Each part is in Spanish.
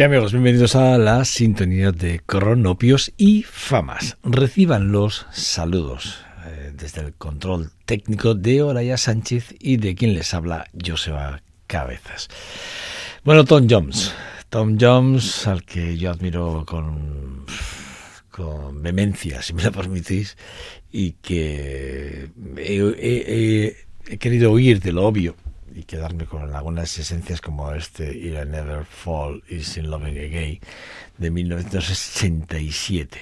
¿Qué amigos? Bienvenidos a la sintonía de Cronopios y Famas. Reciban los saludos eh, desde el control técnico de Olaya Sánchez y de quien les habla Joseba Cabezas. Bueno, Tom Jones. Tom Jones, al que yo admiro con, con vehemencia, si me lo permitís, y que he, he- he- he querido huir de lo obvio y quedarme con algunas esencias como este If I Never Fall Is in Loving Again de 1967.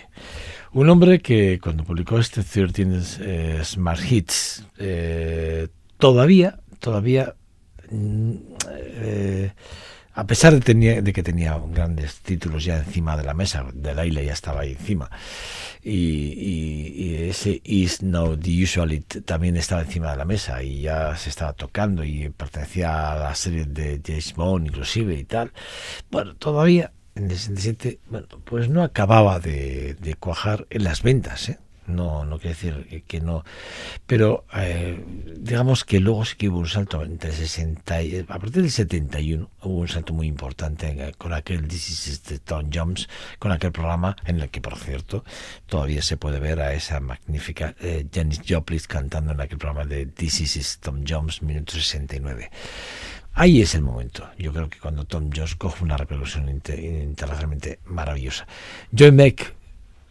Un hombre que cuando publicó este 13 eh, Smart Hits eh, todavía, todavía mm, eh, a pesar de, tenía, de que tenía grandes títulos ya encima de la mesa, de isla ya estaba ahí encima, y, ese Is No The Usual también estaba encima de la mesa y ya se estaba tocando y pertenecía a la serie de James Bond inclusive y tal. Bueno, todavía en el 67, bueno, pues no acababa de, de cuajar en las ventas, ¿eh? No, no quiere decir que no, pero eh, digamos que luego sí que hubo un salto entre 60 y, a partir del 71 hubo un salto muy importante con aquel This is Tom Jones, con aquel programa en el que, por cierto, todavía se puede ver a esa magnífica eh, Janis Joplin cantando en aquel programa de This is Tom Jones, minuto 69. Ahí es el momento. Yo creo que cuando Tom Jones coge una repercusión internacionalmente maravillosa. Joy Mac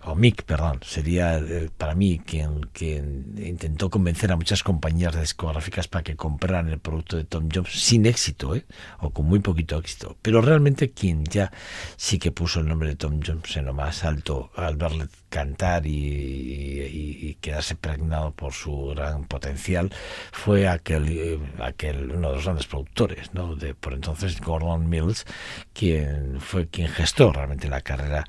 o Mick, perdón, sería eh, para mí quien, quien intentó convencer a muchas compañías discográficas para que compraran el producto de Tom Jones sin éxito, ¿eh? o con muy poquito éxito. Pero realmente quien ya sí que puso el nombre de Tom Jones en lo más alto al verle cantar y, quedarse pregnado por su gran potencial fue aquel, eh, aquel uno de los grandes productores, ¿no? de por entonces Gordon Mills, quien fue quien gestó realmente la carrera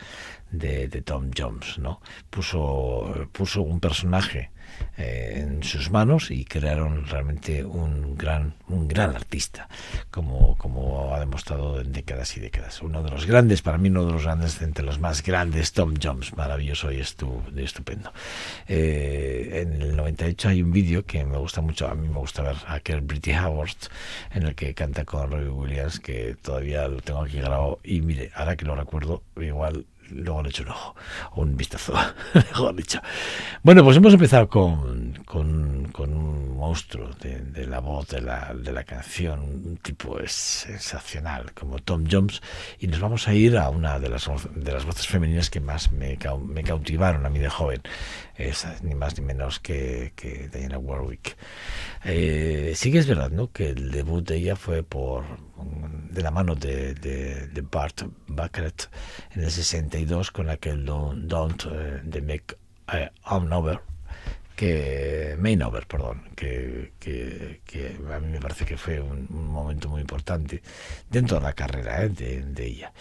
de, Tom Jones, ¿no? Puso, puso un personaje eh, en sus manos y crearon realmente un gran, un gran artista, como, como ha demostrado en décadas y décadas. Uno de los grandes, para mí uno de los grandes, entre los más grandes, Tom Jones, maravilloso y estupendo. Eh, en el 98 hay un vídeo que me gusta mucho, a mí me gusta ver, aquel Britty Howard, en el que canta con Robbie Williams, que todavía lo tengo aquí grabado, y mire, ahora que lo recuerdo, igual luego le echo un ojo, un vistazo, mejor dicho. Bueno, pues hemos empezado con, con, un monstruo de, la voz, de la, de la canción, un tipo sensacional como Tom Jones, y nos vamos a ir a una de las, de las voces femeninas que más me, me cautivaron a mí de joven, es ni más ni menos que, que Diana Warwick. Eh, sí que es verdad, ¿no? Que el debut de ella fue por de la mano de, de, Bart Baccarat en el 62 con aquel Don't, don't uh, de Make uh, Over que Mainover, perdón, que, que, a mí me parece que fue un, momento muy importante dentro de la carrera ¿eh? de, ella.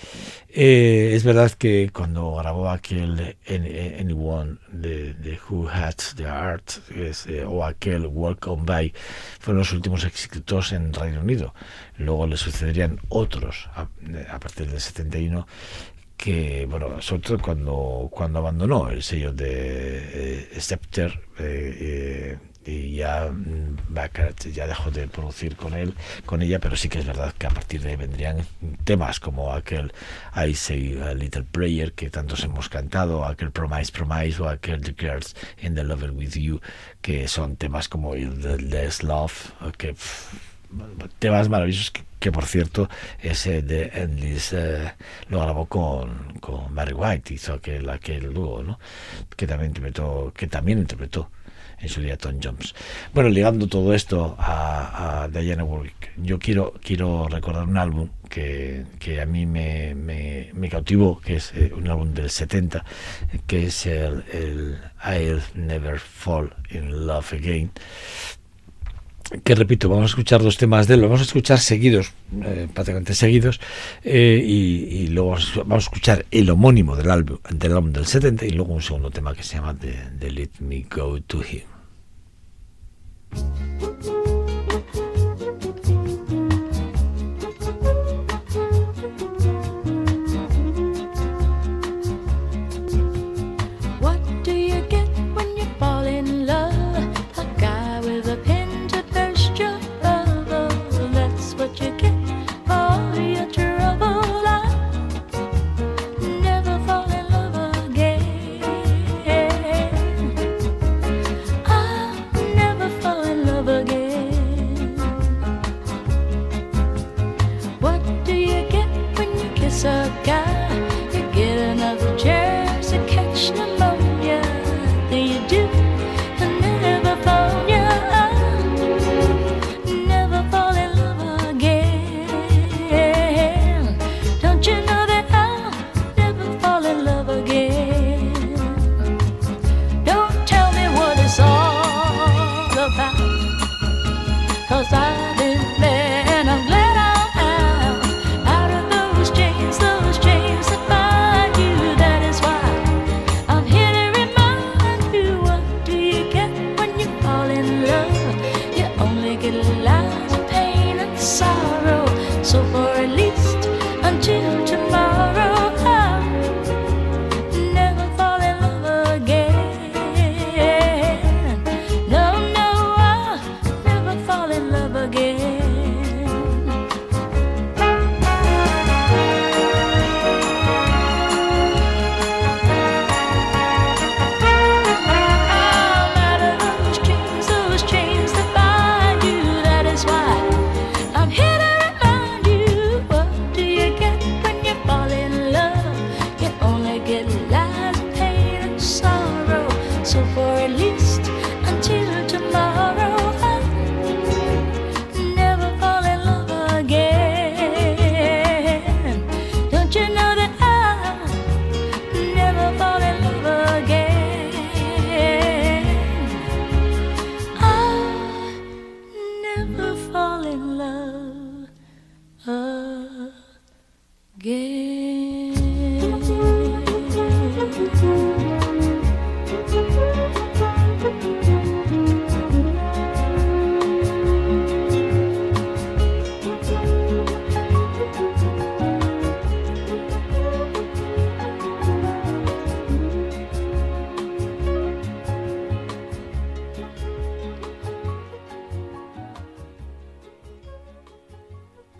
Eh, es verdad que cuando grabó aquel Anyone de, de Who Had the Art eh, o aquel Welcome By fueron los últimos éxitos en Reino Unido. Luego le sucederían otros a, a partir del 71 que, bueno, sobre todo cuando, cuando abandonó el sello de eh, Scepter eh, eh, y ya mm, ya dejó de producir con él, con ella, pero sí que es verdad que a partir de ahí vendrían temas como aquel I Say a Little Prayer que tantos hemos cantado, aquel Promise Promise o aquel The Girls in the Level With You, que son temas como The Less Love, que temas maravillosos que, por cierto ese de Endless eh, lo grabó con, con Barry White hizo aquel aquel dúo ¿no? que también interpretó que también interpretó en su día Tom Jones bueno ligando todo esto a, Diana Warwick yo quiero quiero recordar un álbum que, que a mí me, me, cautivó que es eh, un álbum del 70 que es el I'll Never Fall in Love Again que repito, vamos a escuchar dos temas de él, vamos a escuchar seguidos, eh, prácticamente seguidos, eh, y, luego vamos a escuchar el homónimo del álbum, del álbum del 70 y luego un segundo tema que se llama The, Let Me Go to Him.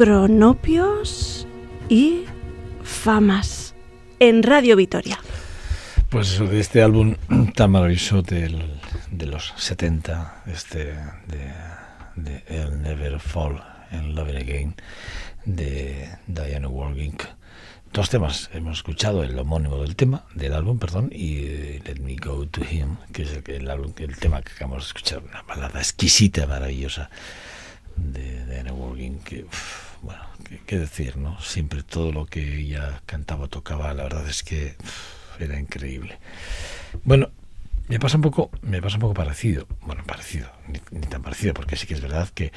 Cronopios y famas en Radio Vitoria. Pues de este álbum tan maravilloso de los 70, este de, de El Never Fall and Love Again, de Diana Warging. Dos temas hemos escuchado, el homónimo del tema, del álbum, perdón, y eh, Let Me Go to Him, que es el, el, el tema que acabamos de escuchar, una balada exquisita, maravillosa de Diana Warging, que bueno, qué, decir, ¿no? Siempre todo lo que ella cantaba, tocaba, la verdad es que era increíble. Bueno, Me pasa un poco, me pasa un poco parecido, bueno, parecido, ni, tan parecido, porque sí que es verdad que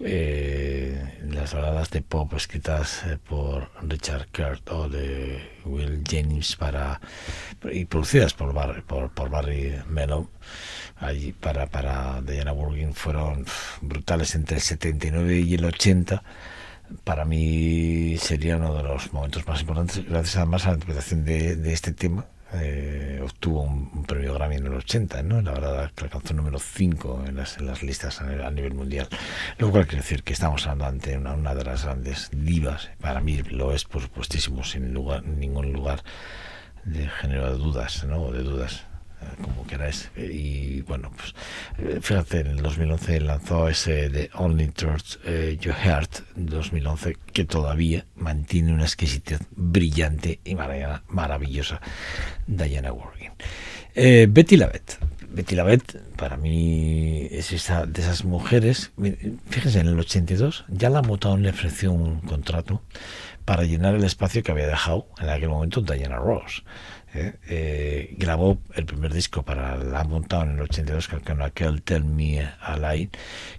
eh, las baladas de pop escritas eh, por Richard Kurt o de Will Jennings para y producidas por, por, por Barry Mellow allí para, para Diana Burgin fueron brutales entre el 79 y el 80 para mí sería uno de los momentos más importantes gracias además a la interpretación de, de este tema eh, obtuvo un, premio Grammy en el 80, ¿no? La verdad que alcanzó el número 5 en las, en las listas a, nivel mundial. Lo cual quiere decir que estamos hablando ante una, una, de las grandes divas. Para mí lo es, por supuestísimo, sin lugar, ningún lugar de género de dudas, ¿no? De dudas como queráis. Y bueno, pues eh, fíjate, en el 2011 lanzó ese de Only Truth eh, Your Heart, 2011, que todavía mantiene una exquisitez brillante y maravillosa, Diana Working. Eh, Betty Lavette. Betty Lavette, para mí, es esa de esas mujeres. Fíjense, en el 82 ya la Motown le ofreció un contrato para llenar el espacio que había dejado en aquel momento Diana Ross. ¿Eh? Eh, grabó el primer disco para la Mountain en el 82 con aquel Tell Me a Lie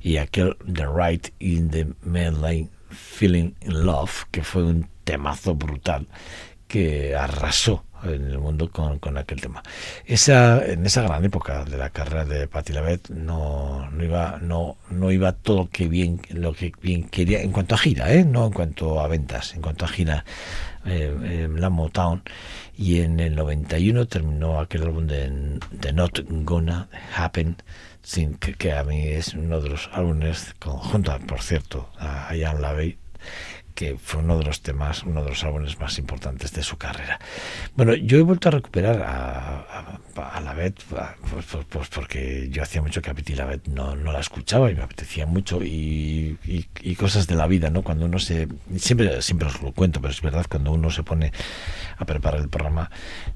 y aquel The Right in the Mainline Feeling in Love que fue un temazo brutal que arrasó en el mundo con, con, aquel tema. Esa, en esa gran época de la carrera de Patti LaBelle no, no iba no, no iba todo que bien lo que bien quería en cuanto a gira, ¿eh? no en cuanto a ventas, en cuanto a gira eh, la Motown y en el 91 terminó aquel álbum de, de Not Gonna Happen sin que, a mí es uno de los álbumes conjunto por cierto a Ian LaVey que fue uno de los temas, uno de los álbumes más importantes de su carrera. Bueno, yo he vuelto a recuperar a, la Bet, pues, pues, pues, porque yo hacía mucho que a Betty la Bet no, no la escuchaba y me apetecía mucho y, y, cosas de la vida, ¿no? Cuando uno se, siempre, siempre os lo cuento, pero es verdad, cuando uno se pone a preparar el programa,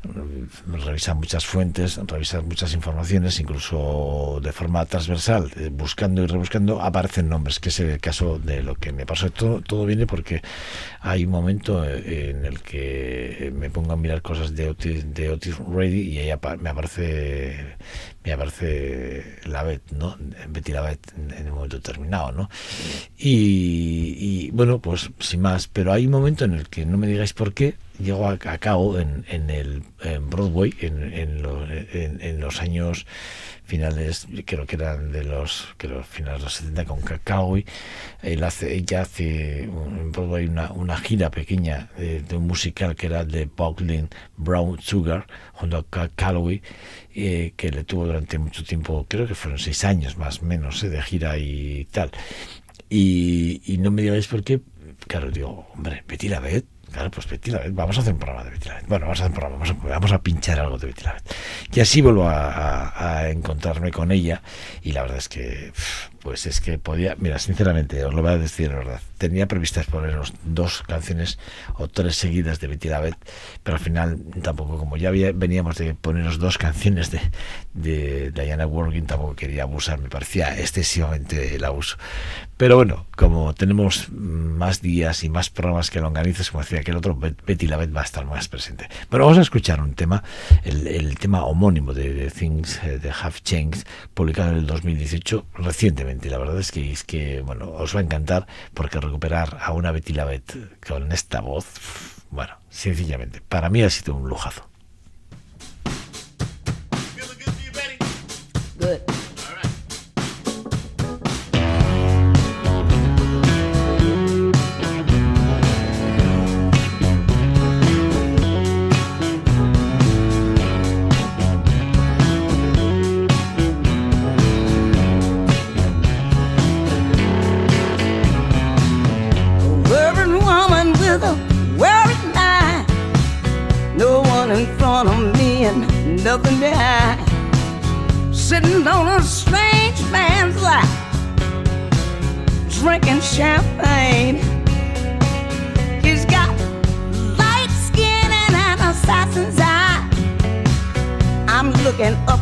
mm, revisa muchas fuentes, revisa muchas informaciones, incluso de forma transversal, eh, buscando y rebuscando, aparecen nombres, que es el caso de lo que me pasó. Todo, todo viene porque que hay un momento eh, en el que me pongo a mirar cosas de Otis, de Otis Ready y ahí me aparece me aparece la Bet, ¿no? Betty la Bet en, un momento determinado, ¿no? Y, bueno, pues sin más, pero hay un momento en el que no me digáis por qué llego a, cabo en, en el en Broadway en, en, en los años finales, creo que eran de los, que los finales de los 70 con Cacao. Él hace, ella hace un, una, una gira pequeña de, un musical que era de Buckling Brown Sugar junto a Calloway, eh, que le tuvo durante mucho tiempo, creo que fueron seis años más o menos eh, de gira y tal. Y, y no me digáis por qué, claro, digo, hombre, Betty la Beth Claro, pues Betty la vamos a hacer un programa de Betty la Bueno, vamos a hacer un programa, vamos a, vamos a pinchar algo de Betty la Y así vuelvo a, a, encontrarme con ella y la verdad es que, pues es que podía, mira, sinceramente, os lo voy a decir la verdad, tenía previstas ponernos dos canciones o tres seguidas de Betty la pero al final tampoco, como ya veníamos de ponernos dos canciones de, de Diana Working, tampoco quería abusar, me parecía excesivamente el abuso. Pero bueno, como tenemos más días y más programas que lo organizas, como decía que el otro, Betty la va a estar más presente. Pero vamos a escuchar un tema, el, el tema homónimo de, Things eh, de Have Changed, publicado en el 2018, recientemente. La verdad es que, es que bueno, os va a encantar porque recuperar a una Betty Lavette con esta voz, bueno, sencillamente, para mí ha sido un lujazo. nothing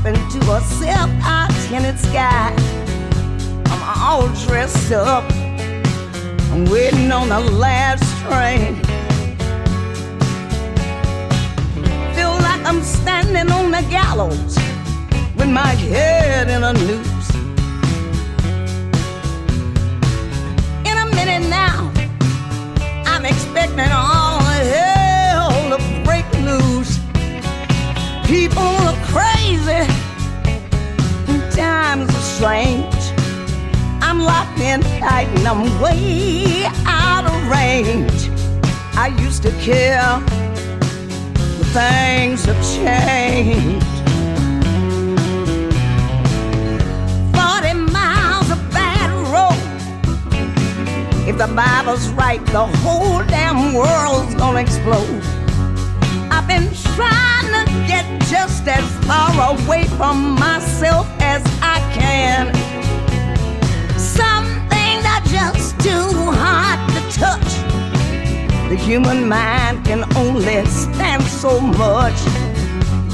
into a silk tinted sky. I'm all dressed up. I'm waiting on the last train. Feel like I'm standing on the gallows with with my head in a noose. In a minute now, I'm expecting all hell to break loose. People are crazy, times are strange. I'm locked in tight and I'm way out of range. I used to care, but things have changed. 40 miles of bad road. If the Bible's right, the whole damn world's gonna explode. I've been trying to get just as far away from myself can. Some things are just too hard to touch. The human mind can only stand so much.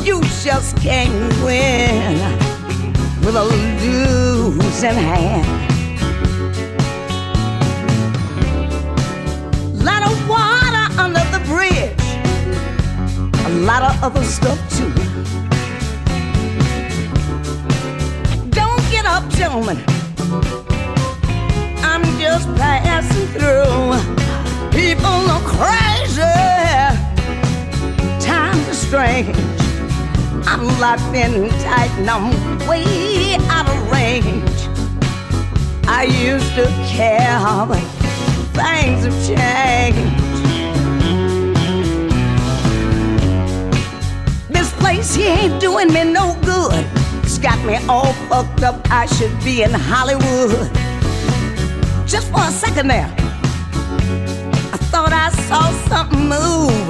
You just can't win with a losing hand. lot of water under the bridge, a lot of other stuff too. Up, gentlemen. I'm just passing through. People are crazy. Times are strange. I'm locked in tight and I'm way out of range. I used to care, but things have changed. This place, he ain't doing me no good. It's got me all fucked up. I should be in Hollywood. Just for a second there, I thought I saw something move.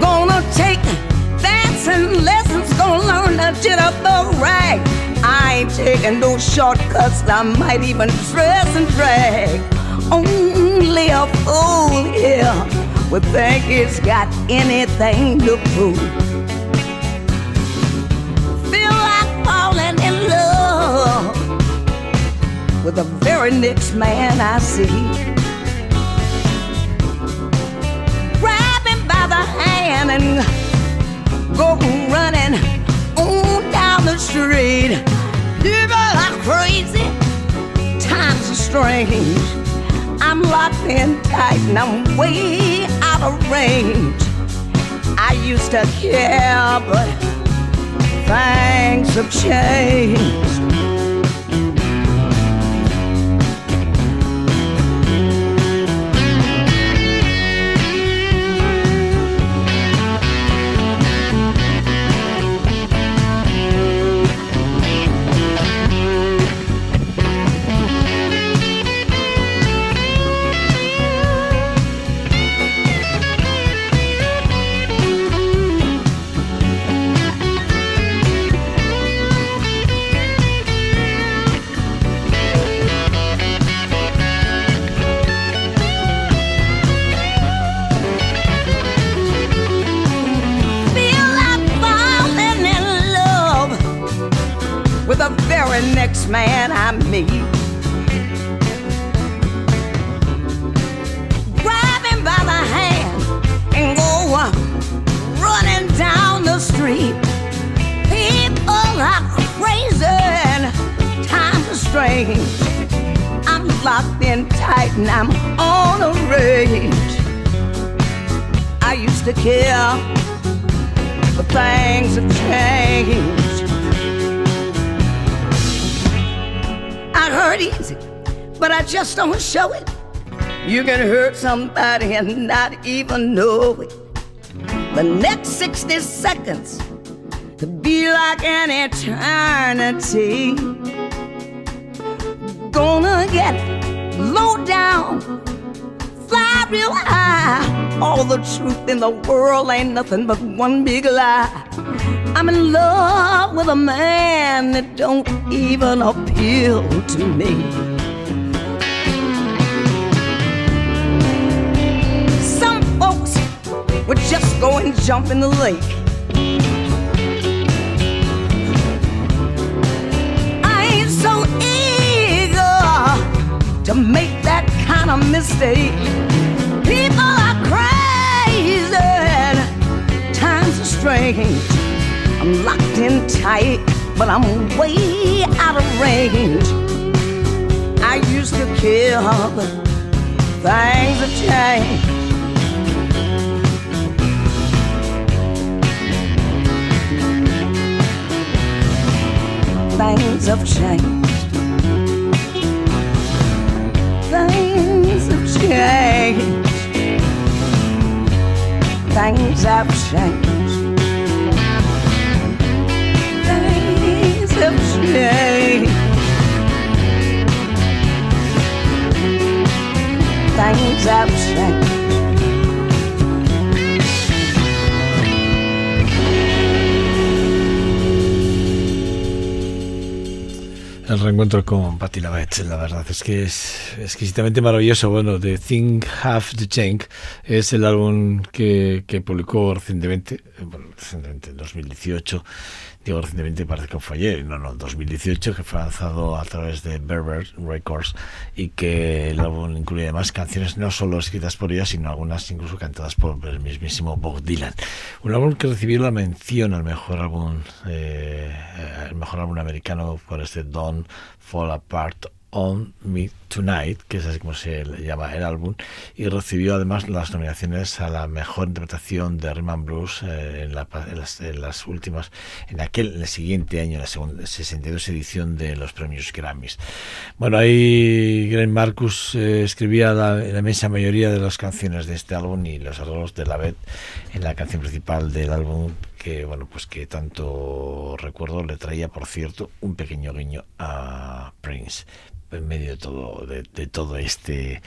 Gonna take dancing lessons, gonna learn the jitterbug rag. I ain't taking no shortcuts, I might even dress and drag. Only a fool here would think it's got anything to prove. With the very next man I see. Grab him by the hand and go running on down the street. People are crazy, times are strange. I'm locked in tight and I'm way out of range. I used to care, but things have changed. Somebody and not even know it. The next 60 seconds could be like an eternity. Gonna get low down, fly real high. All the truth in the world ain't nothing but one big lie. I'm in love with a man that don't even appeal to me. And jump in the lake. I ain't so eager to make that kind of mistake. People are crazy, times are strange. I'm locked in tight, but I'm way out of range. I used to kill, but things have changed. Things have changed. Things have changed. Things have changed. Things have changed. Things have changed. El reencuentro con Patti LaBette, la verdad es que es exquisitamente maravilloso. Bueno, The Thing Have to Change es el álbum que, que publicó recientemente, bueno, recientemente, en 2018, digo recientemente parece que fue ayer, no, no, 2018, que fue lanzado a través de Berber Records y que el álbum incluye además canciones no solo escritas por ella, sino algunas incluso cantadas por el mismísimo Bob Dylan. Un álbum que recibió la mención al mejor álbum, eh, el mejor álbum americano por este Don't Fall Apart On Me Tonight, que es así como se llama el álbum, y recibió además las nominaciones a la mejor interpretación de Rhythm Blues eh, en, la, en, las, en, las, últimas, en aquel, en el siguiente año, en la segunda, 62 edición de los premios Grammys. Bueno, ahí Greg Marcus eh, escribía la, la inmensa mayoría de las canciones de este álbum y los arreglos de la Beth en la canción principal del álbum que bueno pues que tanto recuerdo le traía por cierto un pequeño guiño a Prince en medio de todo de, de todo este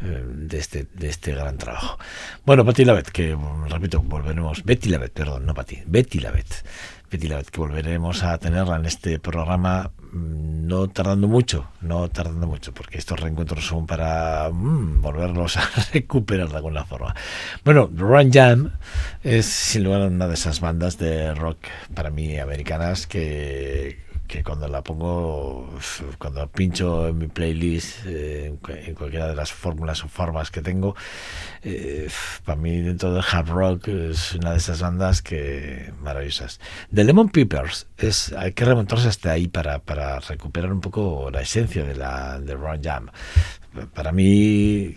de este de este gran trabajo. Bueno Patti Lavet que repito volveremos Betty Lavet perdón no Patti Betty Lavet Betty Lavet que volveremos a tenerla en este programa no tardando mucho no tardando mucho porque estos reencuentros son para mmm, volverlos a recuperar de alguna forma. Bueno Run Jam es sin lugar a una de esas bandas de rock para mí americanas que que cuando la pongo, cuando pincho en mi playlist, eh, en cualquiera de las fórmulas o formas que tengo, eh, para mí dentro del hard rock es una de esas bandas que maravillosas. The Lemon Peppers, es, hay que remontarse hasta ahí para, para recuperar un poco la esencia de la de Ron Jam para mí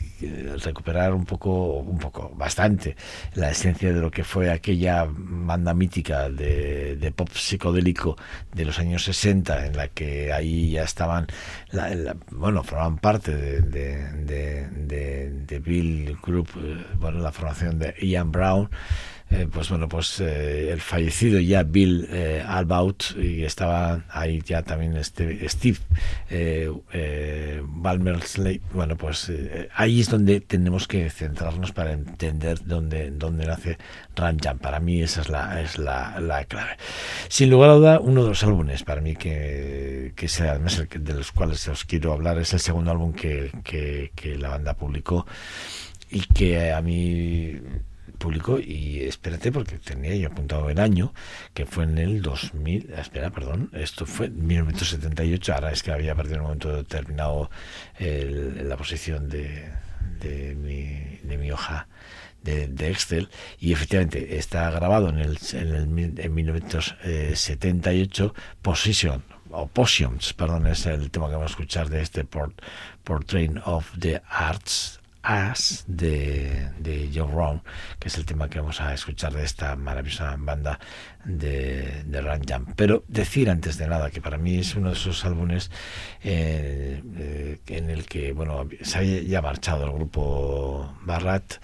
recuperar un poco, un poco, bastante la esencia de lo que fue aquella banda mítica de, pop psicodélico de los años 60, en la que ahí ya estaban, la, bueno, formaban parte de, de, de, Bill Group, bueno, la formación de Ian Brown, eh, pues bueno, pues eh, el fallecido ya Bill eh, Albaut y estaba ahí ya también este Steve Balmer Slade. Bueno, pues ahí es donde tenemos que centrarnos para entender dónde, dónde nace Ranjam. Para mí esa es la, es la, la, clave. Sin lugar a duda, uno de los álbumes para mí que, que sea, además de los cuales os quiero hablar es el segundo álbum que, que, que la banda publicó y que a mí publicó y espérate porque tenía yo apuntado el año que fue en el 2000 espera perdón esto fue en 1978 ahora es que había perdido un momento determinado el, la posición de, de, mi, de mi hoja de, de, Excel y efectivamente está grabado en el, en, el, en 1978 Position o Potions, perdón, es el tema que vamos a escuchar de este Port, Portrait of the Arts As de, de Joe Brown, que es el tema que vamos a escuchar de esta maravillosa banda de, de Run Jam. Pero decir antes de nada que para mí es uno de esos álbumes eh, eh, en el que bueno se ha ya marchado el grupo Barrett,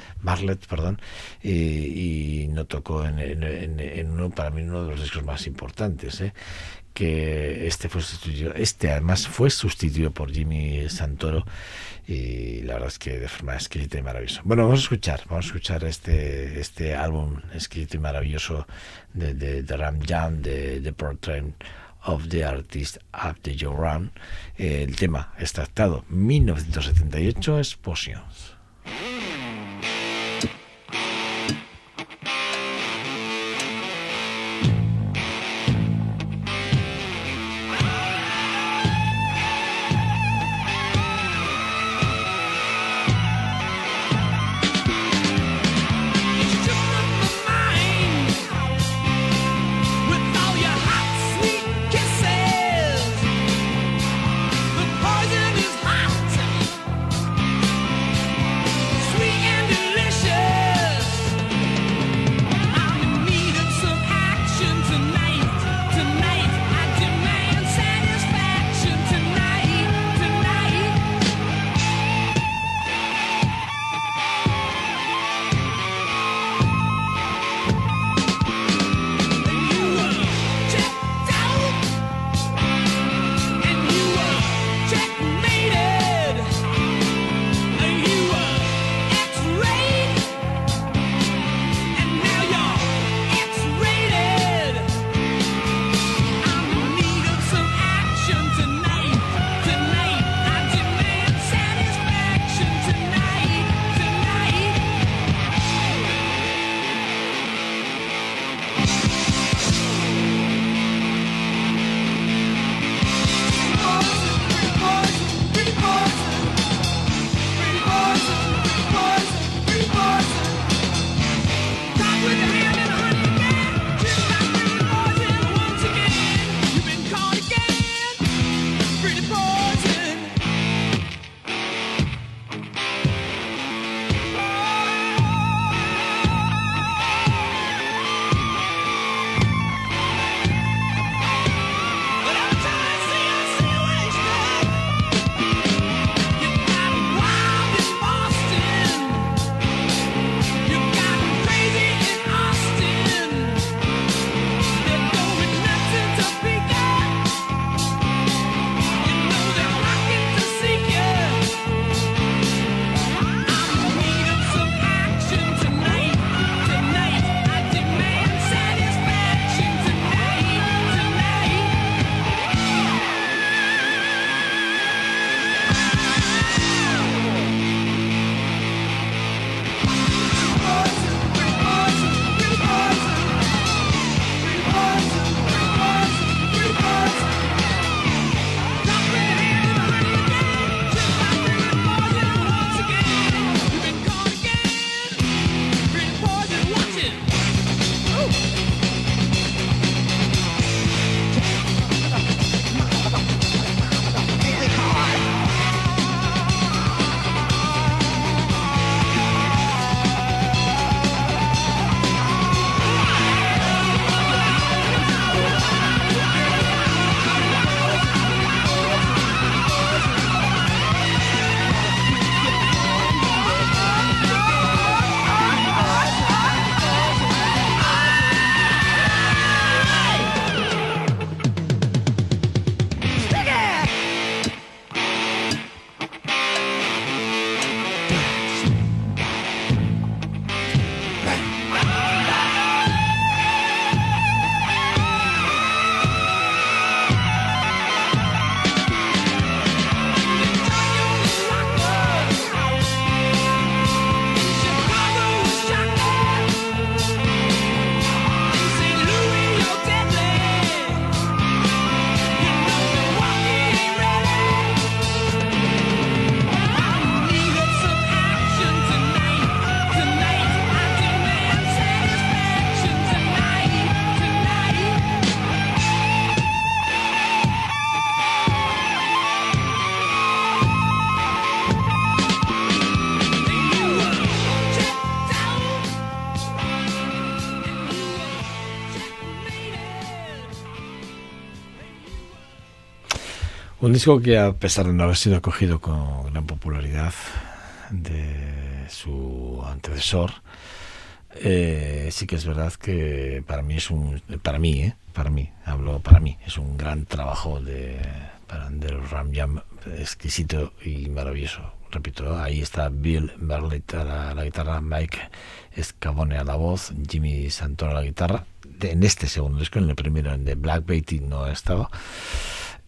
perdón, y, no tocó en, uno para mí uno de los discos más importantes. ¿eh? que este fue sustituido, este además fue sustituido por Jimmy Santoro y la verdad es que de forma exquisita y maravillosa. Bueno, vamos a escuchar, vamos a escuchar este, este álbum exquisito y maravilloso de, de, de Ram Jam, de, Portrait of the Artist the Joe Ram. Eh, el tema extractado 1978 es Un disco que a pesar de no haber sido acogido con gran popularidad de su antecesor, eh, sí que es verdad que para mí es un para mí eh, para mí hablo para mí es un gran trabajo de del Ram Jam exquisito y maravilloso. Repito ahí está Bill Barlett a la, guitarra Mike Scavone a la voz Jimmy Santoro a la guitarra. En este segundo disco en el primero en The Black Betty no estaba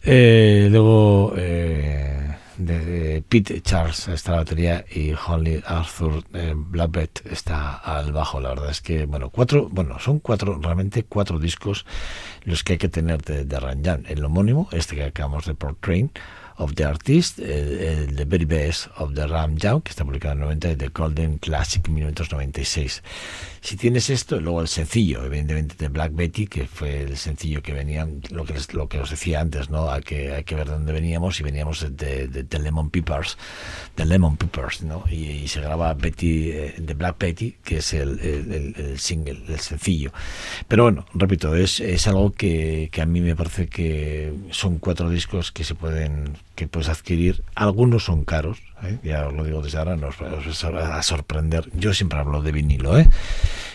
eh, luego eh, de Pete Charles está la batería y Holly Arthur eh, está al bajo. La verdad es que, bueno, cuatro, bueno, son cuatro, realmente cuatro discos los que hay que tener de, de Ranjan. El homónimo, este que acabamos de Train of the Artist, el, The Very Best of the Ram Jam, que está publicado en 90, y The Golden Classic 1996. Si tienes esto, luego el sencillo, evidentemente, de Black Betty, que fue el sencillo que venía, lo que, lo que os decía antes, ¿no? Hay que, hay que ver de dónde veníamos, y veníamos de, de, Lemon Peppers, de Lemon Peppers, ¿no? Y, se graba Betty, eh, de Black Betty, que es el, el, el, single, el sencillo. Pero bueno, repito, es, es algo que, que a mí me parece que son cuatro discos que se pueden que puedes adquirir. Algunos son caros, ya os lo digo desde ahora, nos os va a sorprender. Yo siempre hablo de vinilo, ¿eh?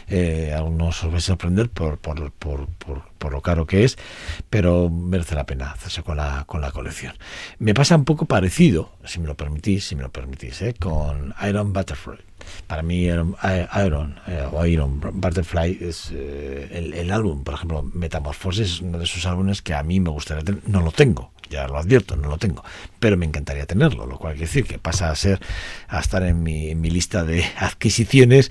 eh algunos os vais a sorprender por, por, por, por, lo caro que es, pero merece la pena hacerse con la, con la colección. Me pasa un poco parecido, si me lo permitís, si me lo permitís, ¿eh? con Iron Butterfly. Para mí Iron, Iron eh, o Iron Butterfly es el, el, álbum, por ejemplo, Metamorphosis es uno de esos álbumes que a mí me gustaría tener, no lo tengo, ya lo advierto, no lo tengo, pero me encantaría tenerlo, lo cual quiere decir que pasa a ser, a estar en mi, en mi lista de adquisiciones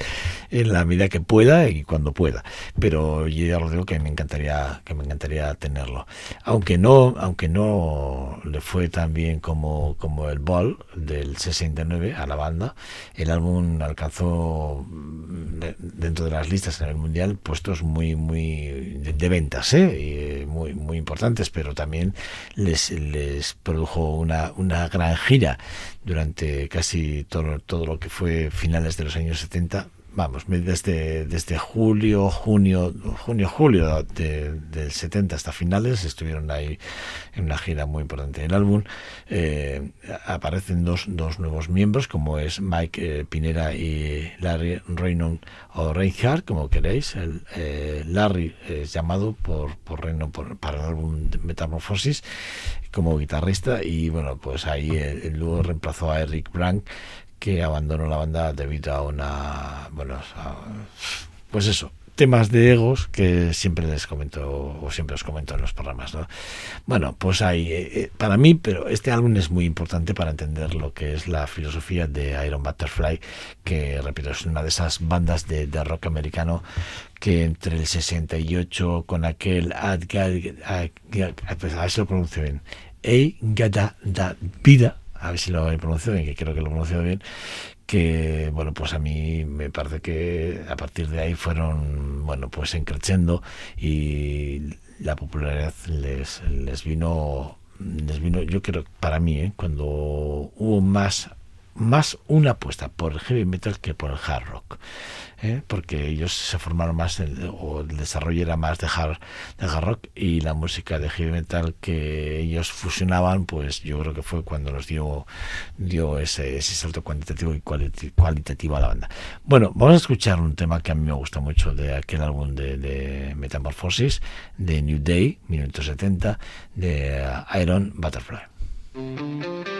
en la medida que pueda y cuando pueda. Pero yo ya lo digo que me encantaría, que me encantaría tenerlo. Aunque no, aunque no le fue tan bien como, como el Ball del 69 a la banda, el álbum alcanzó mm, dentro de las listas en el mundial puestos muy, muy de, ventas, ¿eh? Y eh, muy, muy importantes, pero también les les, produjo una, una gran gira durante casi todo, todo lo que fue finales de los años 70 vamos, desde, desde julio, junio, junio, julio del 70 hasta finales estuvieron ahí en una gira muy importante. En el álbum eh, aparecen dos, dos nuevos miembros, como es Mike eh, Pinera y Larry Reynon o Reinhardt, como queréis. El, eh, Larry es llamado por, por Reynon para el álbum Metamorfosis como guitarrista y bueno, pues ahí el, luego reemplazó a Eric Brank que abandonó la banda debido a una, bueno, pues eso, temas de egos que siempre les comento o siempre os comento en los programas, ¿no? Bueno, pues hay eh, eh, para mí, pero este álbum es muy importante para entender lo que es la filosofía de Iron Butterfly, que repito es una de esas bandas de, rock americano que entre el 68 con aquel a ver si lo pronuncio bien, Ei Gada da Vida a ver si lo he pronunciado bien, que creo que lo he pronunciado bien, que bueno, pues a mí me parece que a partir de ahí fueron, bueno, pues encrechendo y la popularidad les, les vino, les vino, yo creo, para mí, ¿eh? cuando hubo más más una apuesta por el heavy metal que por el hard rock, ¿eh? porque ellos se formaron más, o el desarrollo era más de hard, de hard rock y la música de heavy metal que ellos fusionaban, pues yo creo que fue cuando nos dio, dio ese, ese salto cuantitativo y cualitativo a la banda. Bueno, vamos a escuchar un tema que a mí me gusta mucho de aquel álbum de, de Metamorphosis, de New Day, 1970, de Iron Butterfly.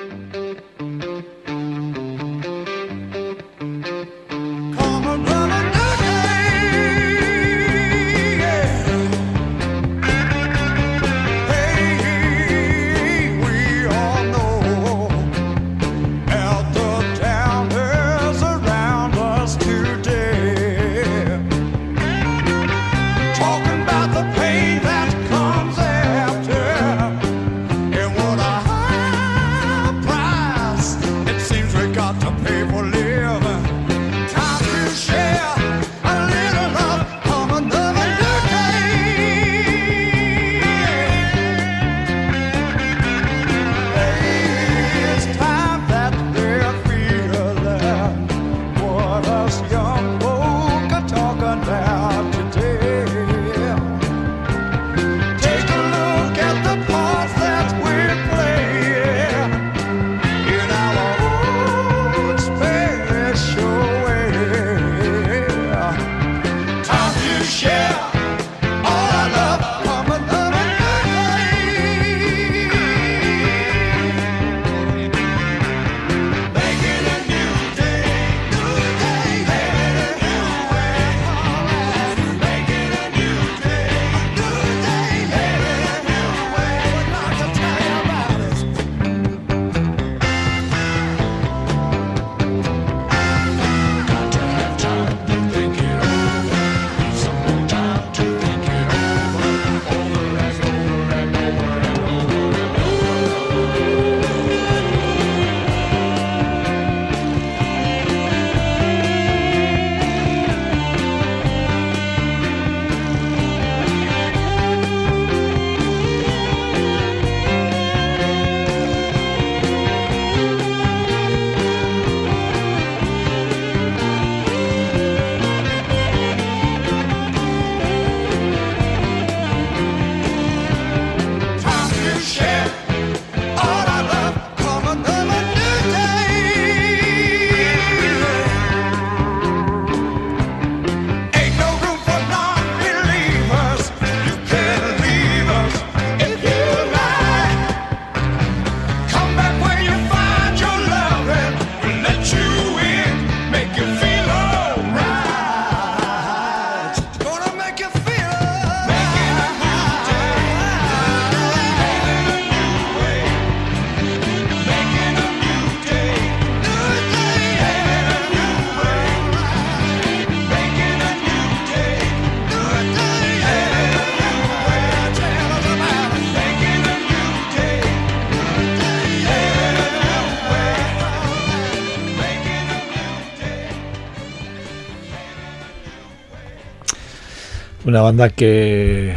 Una banda que,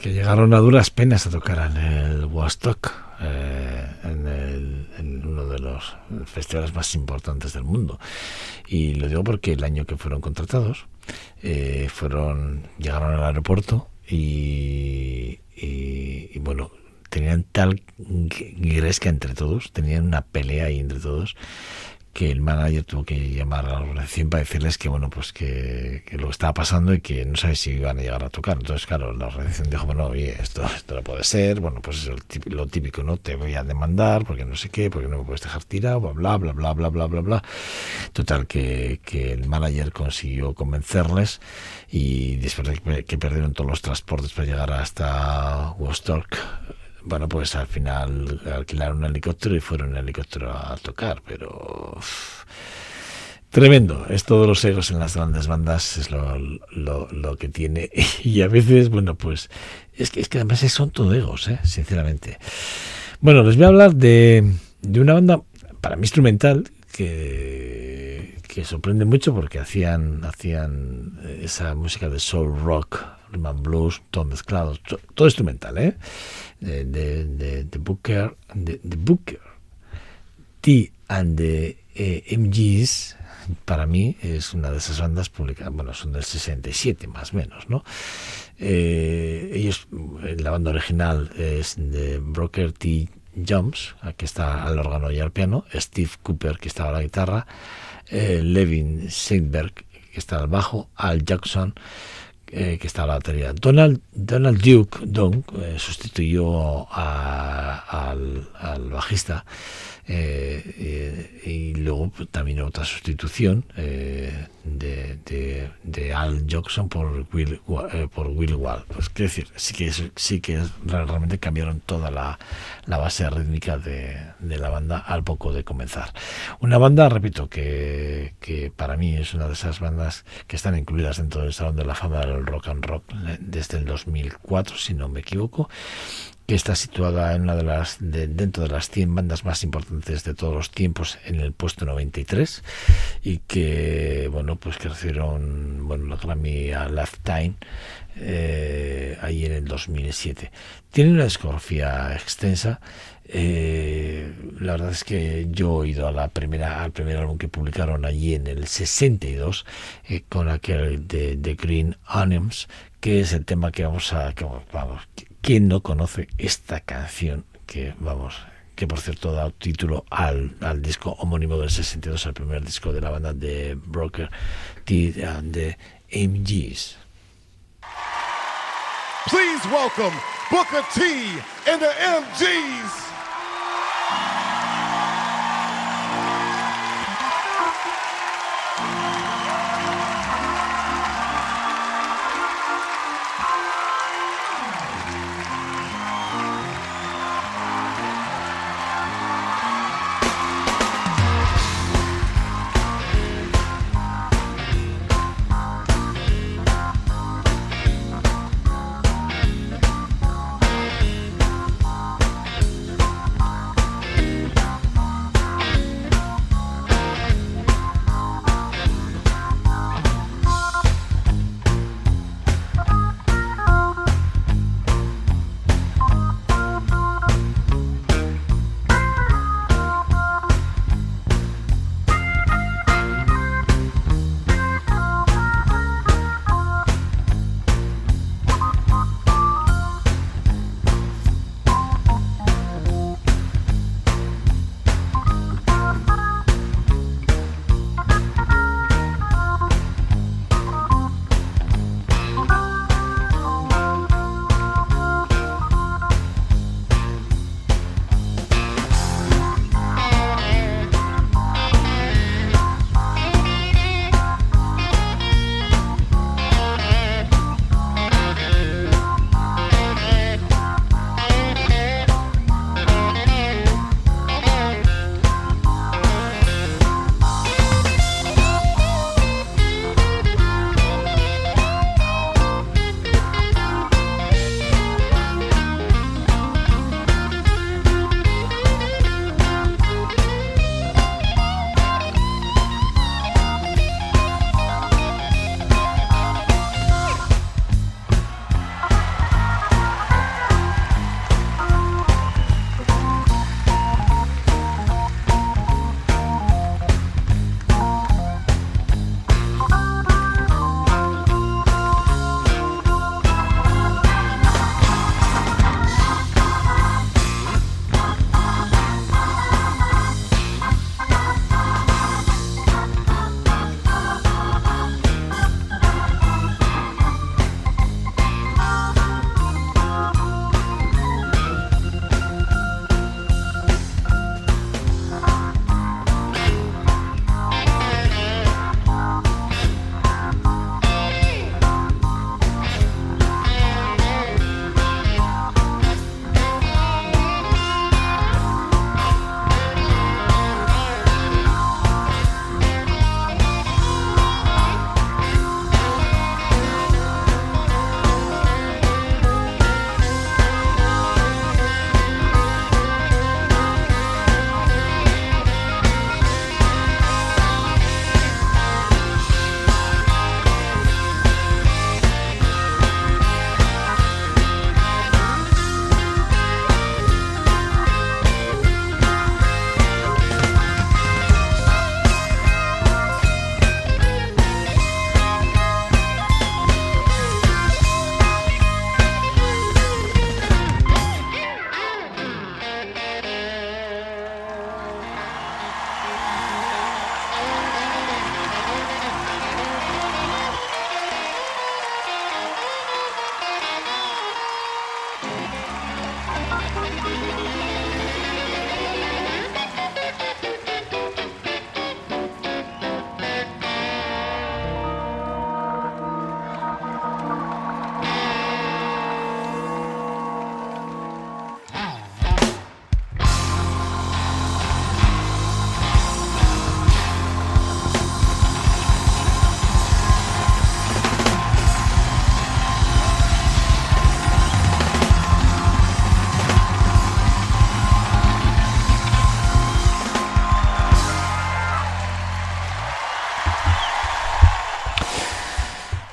que llegaron a duras penas a tocar en el Woodstock, eh, en, el, uno de los festivales más importantes del mundo. Y lo digo porque el año que fueron contratados, eh, fueron llegaron al aeropuerto y, y, y bueno, tenían tal gresca entre todos, tenían una pelea ahí entre todos, que el manager tuvo que llamar a la organización para decirles que bueno pues que, lo que estaba pasando y que no sabe si iban a llegar a tocar. Entonces claro la organización dijo bueno oye esto esto no puede ser bueno pues es lo típico no te voy a demandar porque no sé qué porque no me puedes dejar tirado bla bla bla bla bla bla bla total que, que el manager consiguió convencerles y después de que perdieron todos los transportes para llegar hasta Woodstock bueno, pues al final alquilaron un helicóptero y fueron en helicóptero a tocar, pero tremendo. Es todos los egos en las grandes bandas, es lo, lo, lo, que tiene. Y a veces, bueno, pues es que, es que además son todo egos, ¿eh? sinceramente. Bueno, les voy a hablar de, de una banda, para mí instrumental, que, que sorprende mucho porque hacían, hacían esa música de soul rock, rhythm blues, todo mezclado, todo, instrumental, ¿eh? de, de, de, de Booker, de, Booker, T and the eh, MGs, para mí es una de esas bandas publicadas, bueno, son del 67 más o menos, ¿no? Eh, ellos, la banda original es de Broker T. Jones, que está al órgano y al piano, Steve Cooper, que estaba a la guitarra, eh, Levin Seinberg, que está al bajo, Al Jackson, eh, que está la batería. Donald, Donald Duke Don eh, sustituyó a, al, al, bajista eh, y luego también otra sustitución eh, de, de, de, Al Jackson por Will, por Will Wall. Pues quiero decir, sí que, sí que realmente cambiaron toda la, la base rítmica de, de, la banda al poco de comenzar. Una banda, repito, que, que para mí es una de esas bandas que están incluidas dentro del Salón de la Fama del Rock and Rock desde el 2004, si no me equivoco, que está situada en una de las de, dentro de las 100 bandas más importantes de todos los tiempos en el puesto 93 y que bueno pues que recibieron bueno la Grammy a Lifetime eh, ahí en el 2007 tiene una discografía extensa. Eh, la verdad es que yo he ido a la primera al primer álbum que publicaron allí en el 62 eh, con aquel de, de Green Onions que es el tema que vamos a que, vamos ¿Quién no conoce esta canción que, vamos, que por cierto da título al, al disco homónimo del 62, al primer disco de la banda de Broker T and the MGs? Please welcome Booker T and the MGs.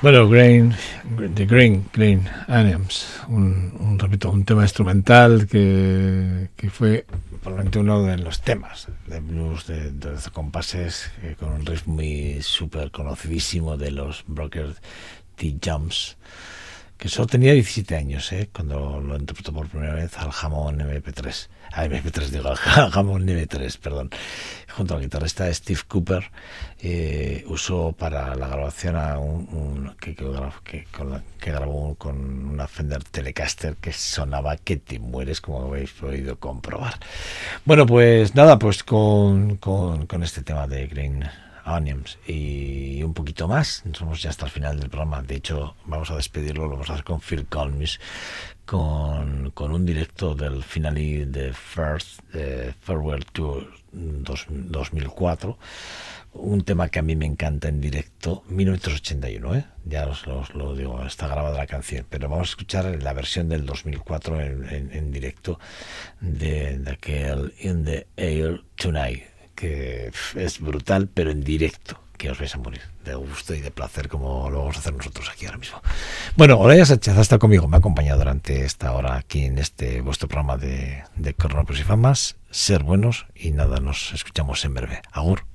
Bueno, Green, The Green, Green Onions, un, un, repito, un tema instrumental que, que fue probablemente uno de los temas de blues de, de los compases eh, con un riff muy súper conocidísimo de los Brokers T. Que solo tenía 17 años ¿eh? cuando lo interpretó por primera vez al jamón MP3. Ah, MP3 digo, al jamón MP3, perdón. Junto al guitarrista Steve Cooper eh, usó para la grabación a un, que, con la, que, grabó con una Fender Telecaster que sonaba que te mueres, como habéis podido comprobar. Bueno, pues nada, pues con, con este tema de Green Onions y un poquito más. Somos ya hasta el final del programa. De hecho, vamos a despedirlo, lo vamos a hacer con Phil Collins, con, con un directo del finale de First Farewell Tour dos, 2004. Un tema que a mí me encanta en directo, 1981, ¿eh? ya os, lo digo, está grabada la canción, pero vamos a escuchar la versión del 2004 en, en, en directo de aquel In the Air Tonight que es brutal, pero en directo, que os vais a morir de gusto y de placer como lo vamos a hacer nosotros aquí ahora mismo. Bueno, Olaya Sánchez ha conmigo, me ha acompañado durante esta hora aquí en este vuestro programa de, de Coronavirus y Famas. Ser buenos y nada, nos escuchamos en breve. Agur.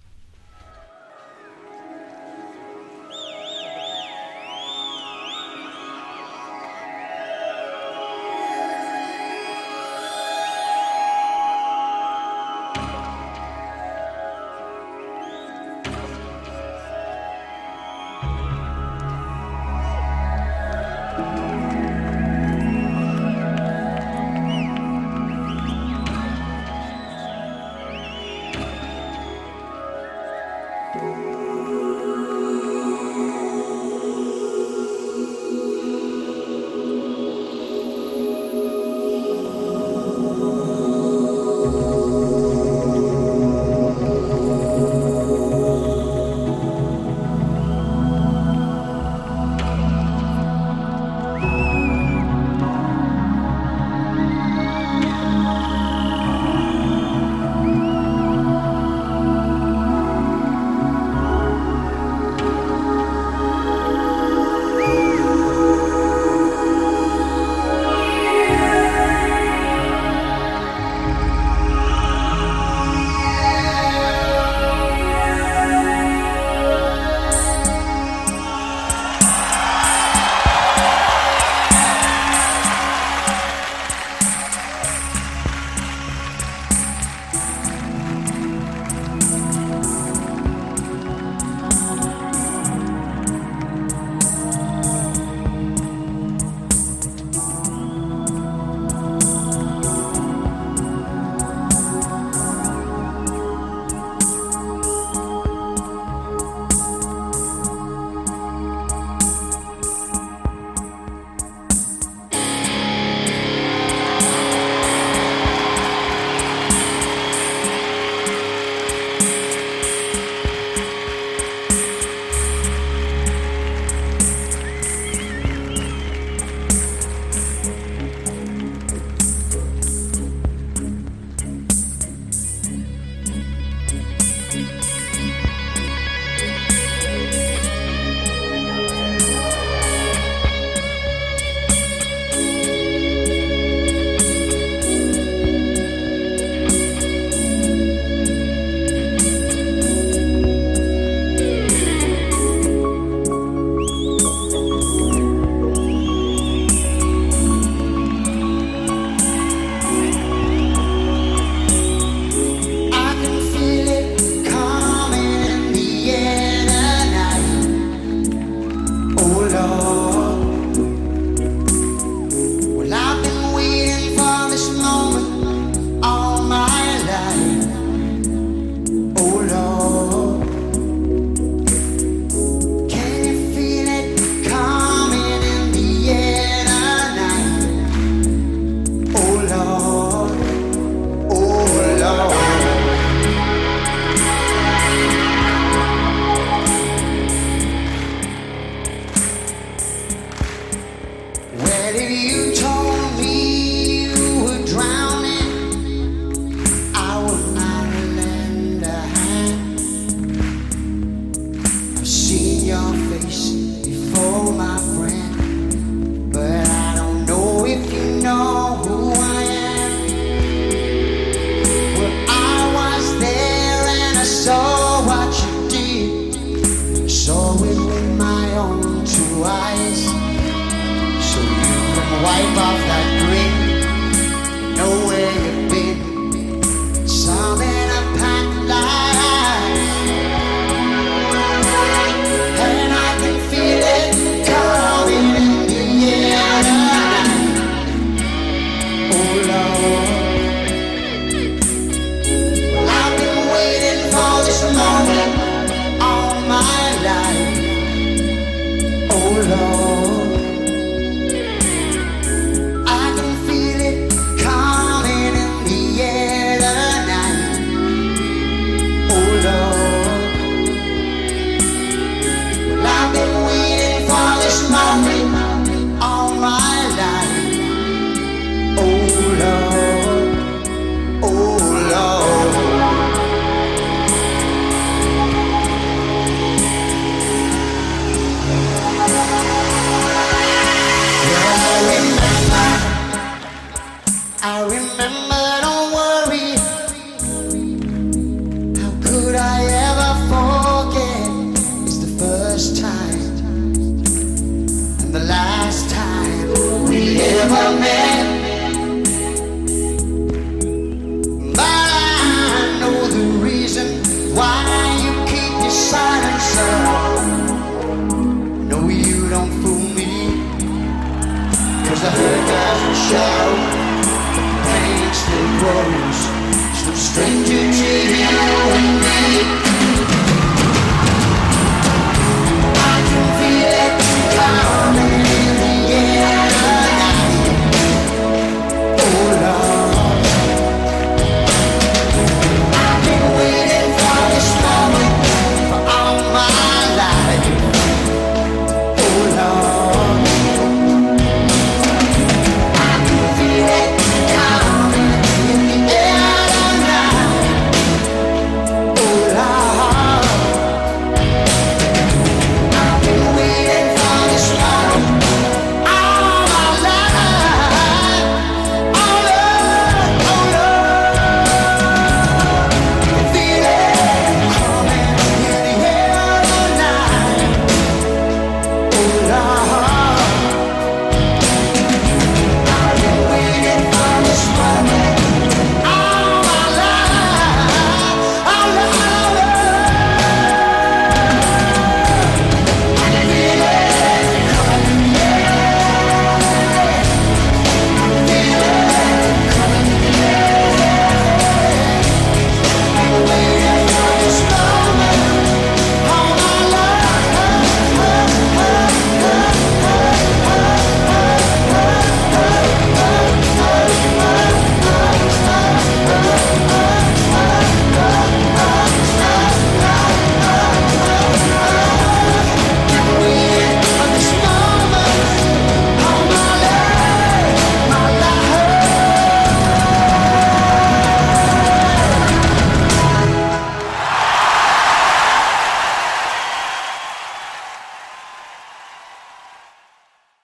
above that.